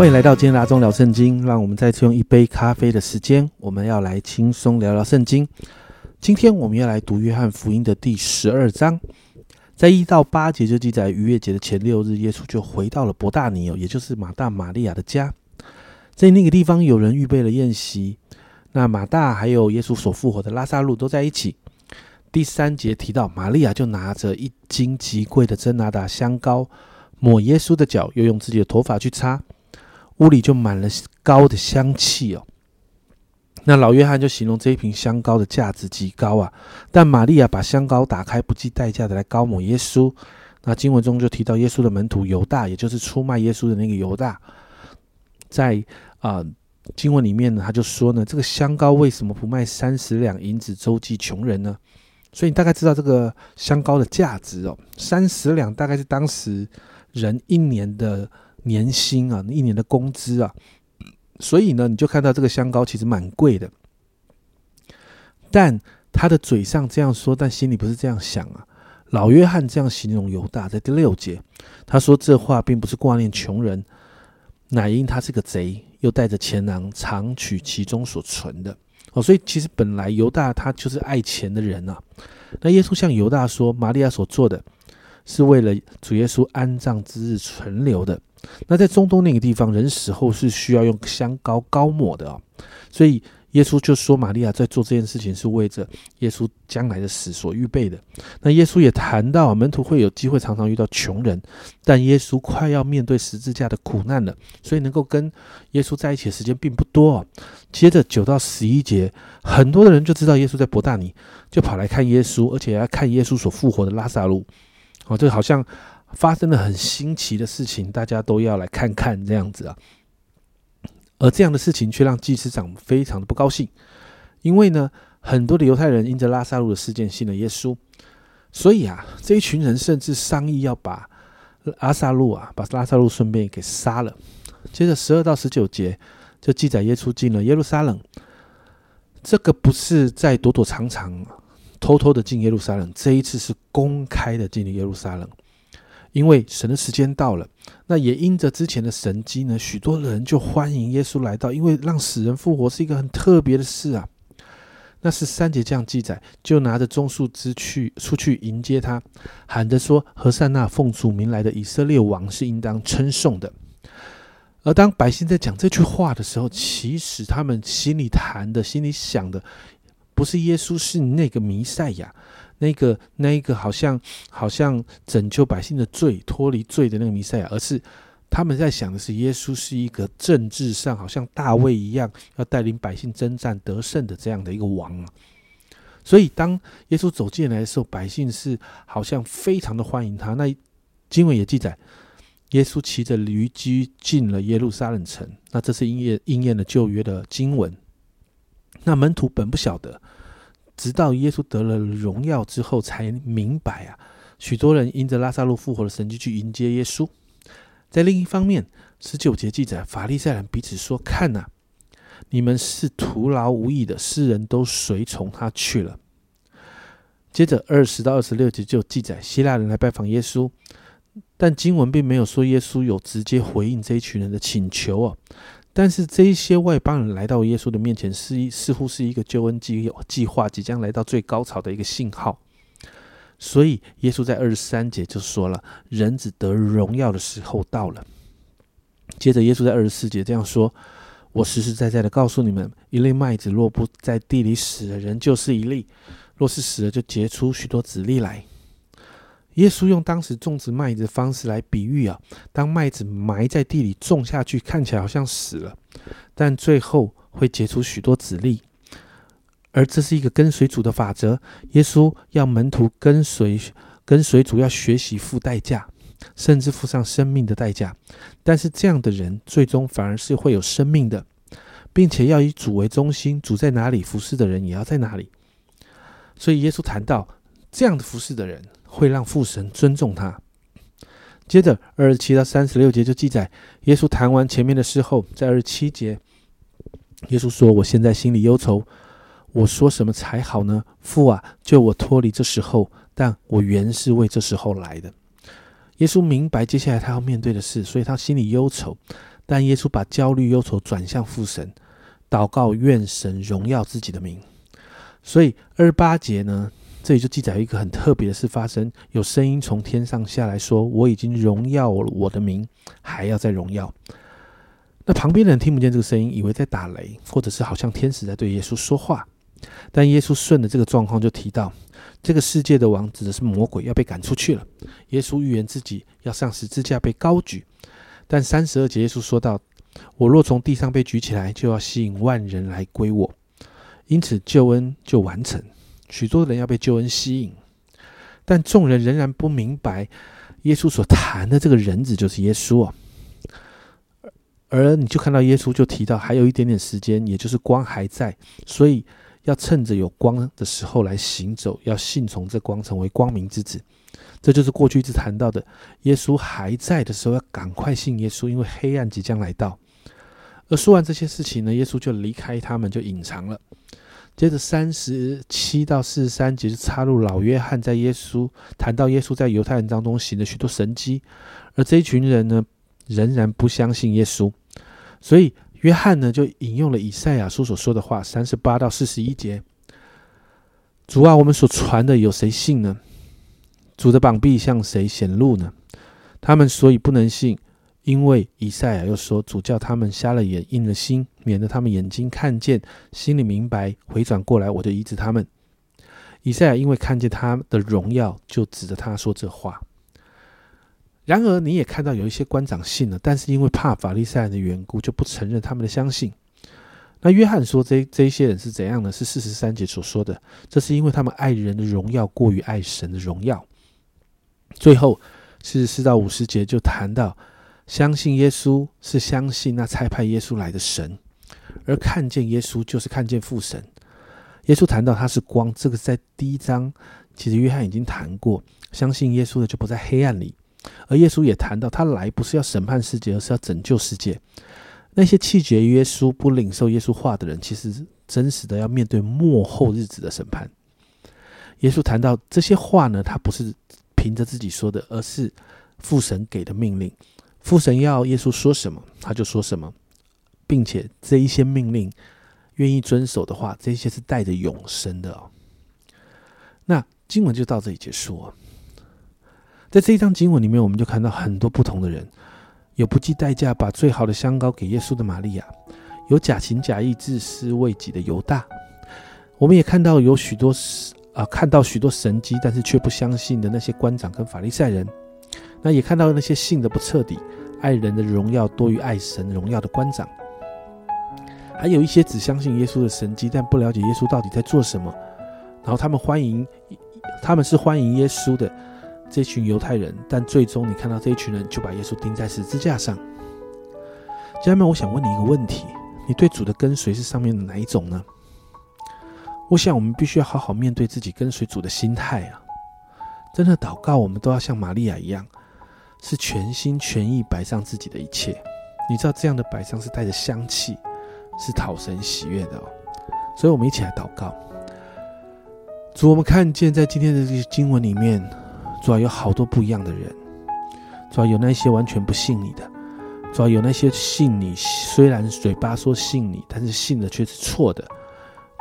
欢迎来到今天的阿忠聊圣经，让我们再次用一杯咖啡的时间，我们要来轻松聊聊圣经。今天我们要来读约翰福音的第十二章，在一到八节就记载逾越节的前六日，耶稣就回到了伯大尼哦，也就是马大、玛利亚的家。在那个地方，有人预备了宴席，那马大还有耶稣所复活的拉萨路都在一起。第三节提到，玛利亚就拿着一斤极贵的真拿达香膏，抹耶稣的脚，又用自己的头发去擦。屋里就满了膏的香气哦。那老约翰就形容这一瓶香膏的价值极高啊。但玛利亚把香膏打开，不计代价的来膏抹耶稣。那经文中就提到耶稣的门徒犹大，也就是出卖耶稣的那个犹大，在啊经文里面呢，他就说呢，这个香膏为什么不卖三十两银子周济穷人呢？所以你大概知道这个香膏的价值哦，三十两大概是当时人一年的。年薪啊，一年的工资啊，所以呢，你就看到这个香膏其实蛮贵的。但他的嘴上这样说，但心里不是这样想啊。老约翰这样形容犹大，在第六节，他说这话并不是挂念穷人，乃因他是个贼，又带着钱囊，常取其中所存的。哦，所以其实本来犹大他就是爱钱的人啊。那耶稣向犹大说，玛利亚所做的是为了主耶稣安葬之日存留的。那在中东那个地方，人死后是需要用香膏膏抹的啊，所以耶稣就说，玛利亚在做这件事情是为着耶稣将来的死所预备的。那耶稣也谈到，门徒会有机会常常遇到穷人，但耶稣快要面对十字架的苦难了，所以能够跟耶稣在一起的时间并不多。接着九到十一节，很多的人就知道耶稣在伯大尼，就跑来看耶稣，而且要看耶稣所复活的拉萨路。哦，这好像。发生了很新奇的事情，大家都要来看看这样子啊。而这样的事情却让祭司长非常的不高兴，因为呢，很多的犹太人因着拉萨路的事件信了耶稣，所以啊，这一群人甚至商议要把拉萨路啊，把拉萨路顺便给杀了。接着十二到十九节就记载耶稣进了耶路撒冷，这个不是在躲躲藏藏、偷偷的进耶路撒冷，这一次是公开的进入耶路撒冷。因为神的时间到了，那也因着之前的神迹呢，许多人就欢迎耶稣来到，因为让死人复活是一个很特别的事啊。那是三节这样记载，就拿着棕树枝去出去迎接他，喊着说：“何塞那奉主名来的以色列王是应当称颂的。”而当百姓在讲这句话的时候，其实他们心里谈的、心里想的，不是耶稣，是那个弥赛亚。那个那一个好像好像拯救百姓的罪、脱离罪的那个弥赛亚，而是他们在想的是耶稣是一个政治上好像大卫一样，要带领百姓征战得胜的这样的一个王啊。所以当耶稣走进来的时候，百姓是好像非常的欢迎他。那经文也记载，耶稣骑着驴驹进了耶路撒冷城。那这是应验应验了旧约的经文。那门徒本不晓得。直到耶稣得了荣耀之后，才明白啊，许多人因着拉萨路复活的神迹去迎接耶稣。在另一方面，十九节记载，法利赛人彼此说：“看呐，你们是徒劳无益的，世人都随从他去了。”接着二十到二十六节就记载，希腊人来拜访耶稣，但经文并没有说耶稣有直接回应这一群人的请求哦。但是这一些外邦人来到耶稣的面前，是一似乎是一个救恩计计划即将来到最高潮的一个信号。所以耶稣在二十三节就说了：“人子得荣耀的时候到了。”接着耶稣在二十四节这样说：“我实实在在的告诉你们，一粒麦子若不在地里死了，人就是一粒；若是死了，就结出许多子粒来。”耶稣用当时种植麦子的方式来比喻啊，当麦子埋在地里种下去，看起来好像死了，但最后会结出许多籽粒，而这是一个跟随主的法则。耶稣要门徒跟随跟随主，要学习付代价，甚至付上生命的代价。但是这样的人最终反而是会有生命的，并且要以主为中心，主在哪里，服侍的人也要在哪里。所以耶稣谈到这样的服侍的人。会让父神尊重他。接着二十七到三十六节就记载，耶稣谈完前面的事后，在二十七节，耶稣说：“我现在心里忧愁，我说什么才好呢？父啊，救我脱离这时候，但我原是为这时候来的。”耶稣明白接下来他要面对的事，所以他心里忧愁。但耶稣把焦虑忧愁转向父神，祷告愿神荣耀自己的名。所以二十八节呢，这里就记载一个很特别的事发生：有声音从天上下来说：“我已经荣耀了我的名，还要再荣耀。”那旁边的人听不见这个声音，以为在打雷，或者是好像天使在对耶稣说话。但耶稣顺着这个状况就提到，这个世界的王指的是魔鬼，要被赶出去了。耶稣预言自己要上十字架被高举。但三十二节耶稣说道：“我若从地上被举起来，就要吸引万人来归我，因此救恩就完成。许多人要被救恩吸引，但众人仍然不明白耶稣所谈的这个人子就是耶稣啊。而你就看到耶稣就提到还有一点点时间，也就是光还在，所以要趁着有光的时候来行走，要信从这光，成为光明之子。”这就是过去一直谈到的，耶稣还在的时候要赶快信耶稣，因为黑暗即将来到。而说完这些事情呢，耶稣就离开他们，就隐藏了。接着三十七到四十三节就插入老约翰在耶稣谈到耶稣在犹太人当中行了许多神迹，而这一群人呢仍然不相信耶稣，所以约翰呢就引用了以赛亚书所说的话，三十八到四十一节：主啊，我们所传的有谁信呢？主的膀臂向谁显露呢？他们所以不能信，因为以赛亚又说：“主叫他们瞎了眼，硬了心，免得他们眼睛看见，心里明白，回转过来，我就医治他们。”以赛亚因为看见他的荣耀，就指着他说这话。然而，你也看到有一些官长信了，但是因为怕法利赛人的缘故，就不承认他们的相信。那约翰说：“这这些人是怎样呢？是四十三节所说的，这是因为他们爱人的荣耀过于爱神的荣耀。”最后四十四到五十节就谈到，相信耶稣是相信那差派耶稣来的神，而看见耶稣就是看见父神。耶稣谈到他是光，这个在第一章其实约翰已经谈过，相信耶稣的就不在黑暗里。而耶稣也谈到他来不是要审判世界，而是要拯救世界。那些弃绝耶稣、不领受耶稣话的人，其实真实的要面对末后日子的审判。耶稣谈到这些话呢，他不是。凭着自己说的，而是父神给的命令。父神要耶稣说什么，他就说什么，并且这一些命令愿意遵守的话，这些是带着永生的哦。那经文就到这里结束哦。在这一章经文里面，我们就看到很多不同的人，有不计代价把最好的香膏给耶稣的玛利亚，有假情假意、自私为己的犹大。我们也看到有许多啊，看到许多神迹，但是却不相信的那些官长跟法利赛人，那也看到那些信的不彻底，爱人的荣耀多于爱神荣耀的官长，还有一些只相信耶稣的神迹，但不了解耶稣到底在做什么，然后他们欢迎，他们是欢迎耶稣的这群犹太人，但最终你看到这一群人就把耶稣钉在十字架上。家人们，我想问你一个问题：你对主的跟随是上面的哪一种呢？我想，我们必须要好好面对自己跟随主的心态啊！真的祷告，我们都要像玛利亚一样，是全心全意摆上自己的一切。你知道，这样的摆上是带着香气，是讨神喜悦的哦。所以，我们一起来祷告。主，我们看见在今天的这些经文里面，主要有好多不一样的人，主要有那些完全不信你的，主要有那些信你，虽然嘴巴说信你，但是信的却是错的。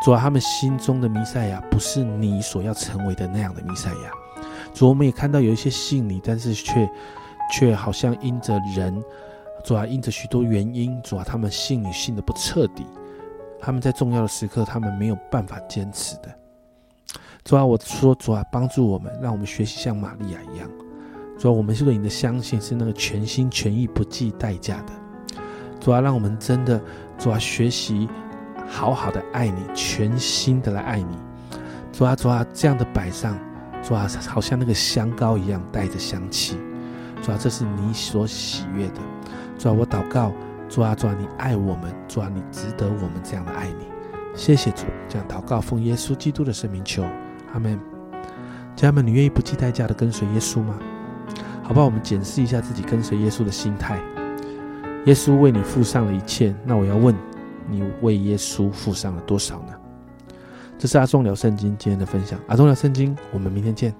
主要，他们心中的弥赛亚不是你所要成为的那样的弥赛亚。主，我们也看到有一些信你，但是却却好像因着人，主啊，因着许多原因，主啊，他们信你信的不彻底。他们在重要的时刻，他们没有办法坚持的。主啊，我说主啊，帮助我们，让我们学习像玛利亚一样。主啊，我们是对你的相信是那个全心全意不计代价的。主啊，让我们真的主啊学习。好好的爱你，全心的来爱你，主啊主啊，这样的摆上，主啊，好像那个香膏一样带着香气，主啊，这是你所喜悦的，主啊，我祷告，主啊主啊，你爱我们，主啊，你值得我们这样的爱你，谢谢主，这样祷告奉耶稣基督的圣名求，阿门。家人们，你愿意不计代价的跟随耶稣吗？好吧？我们检视一下自己跟随耶稣的心态。耶稣为你付上了一切，那我要问。你为耶稣付上了多少呢？这是阿忠聊圣经今天的分享。阿忠聊圣经，我们明天见。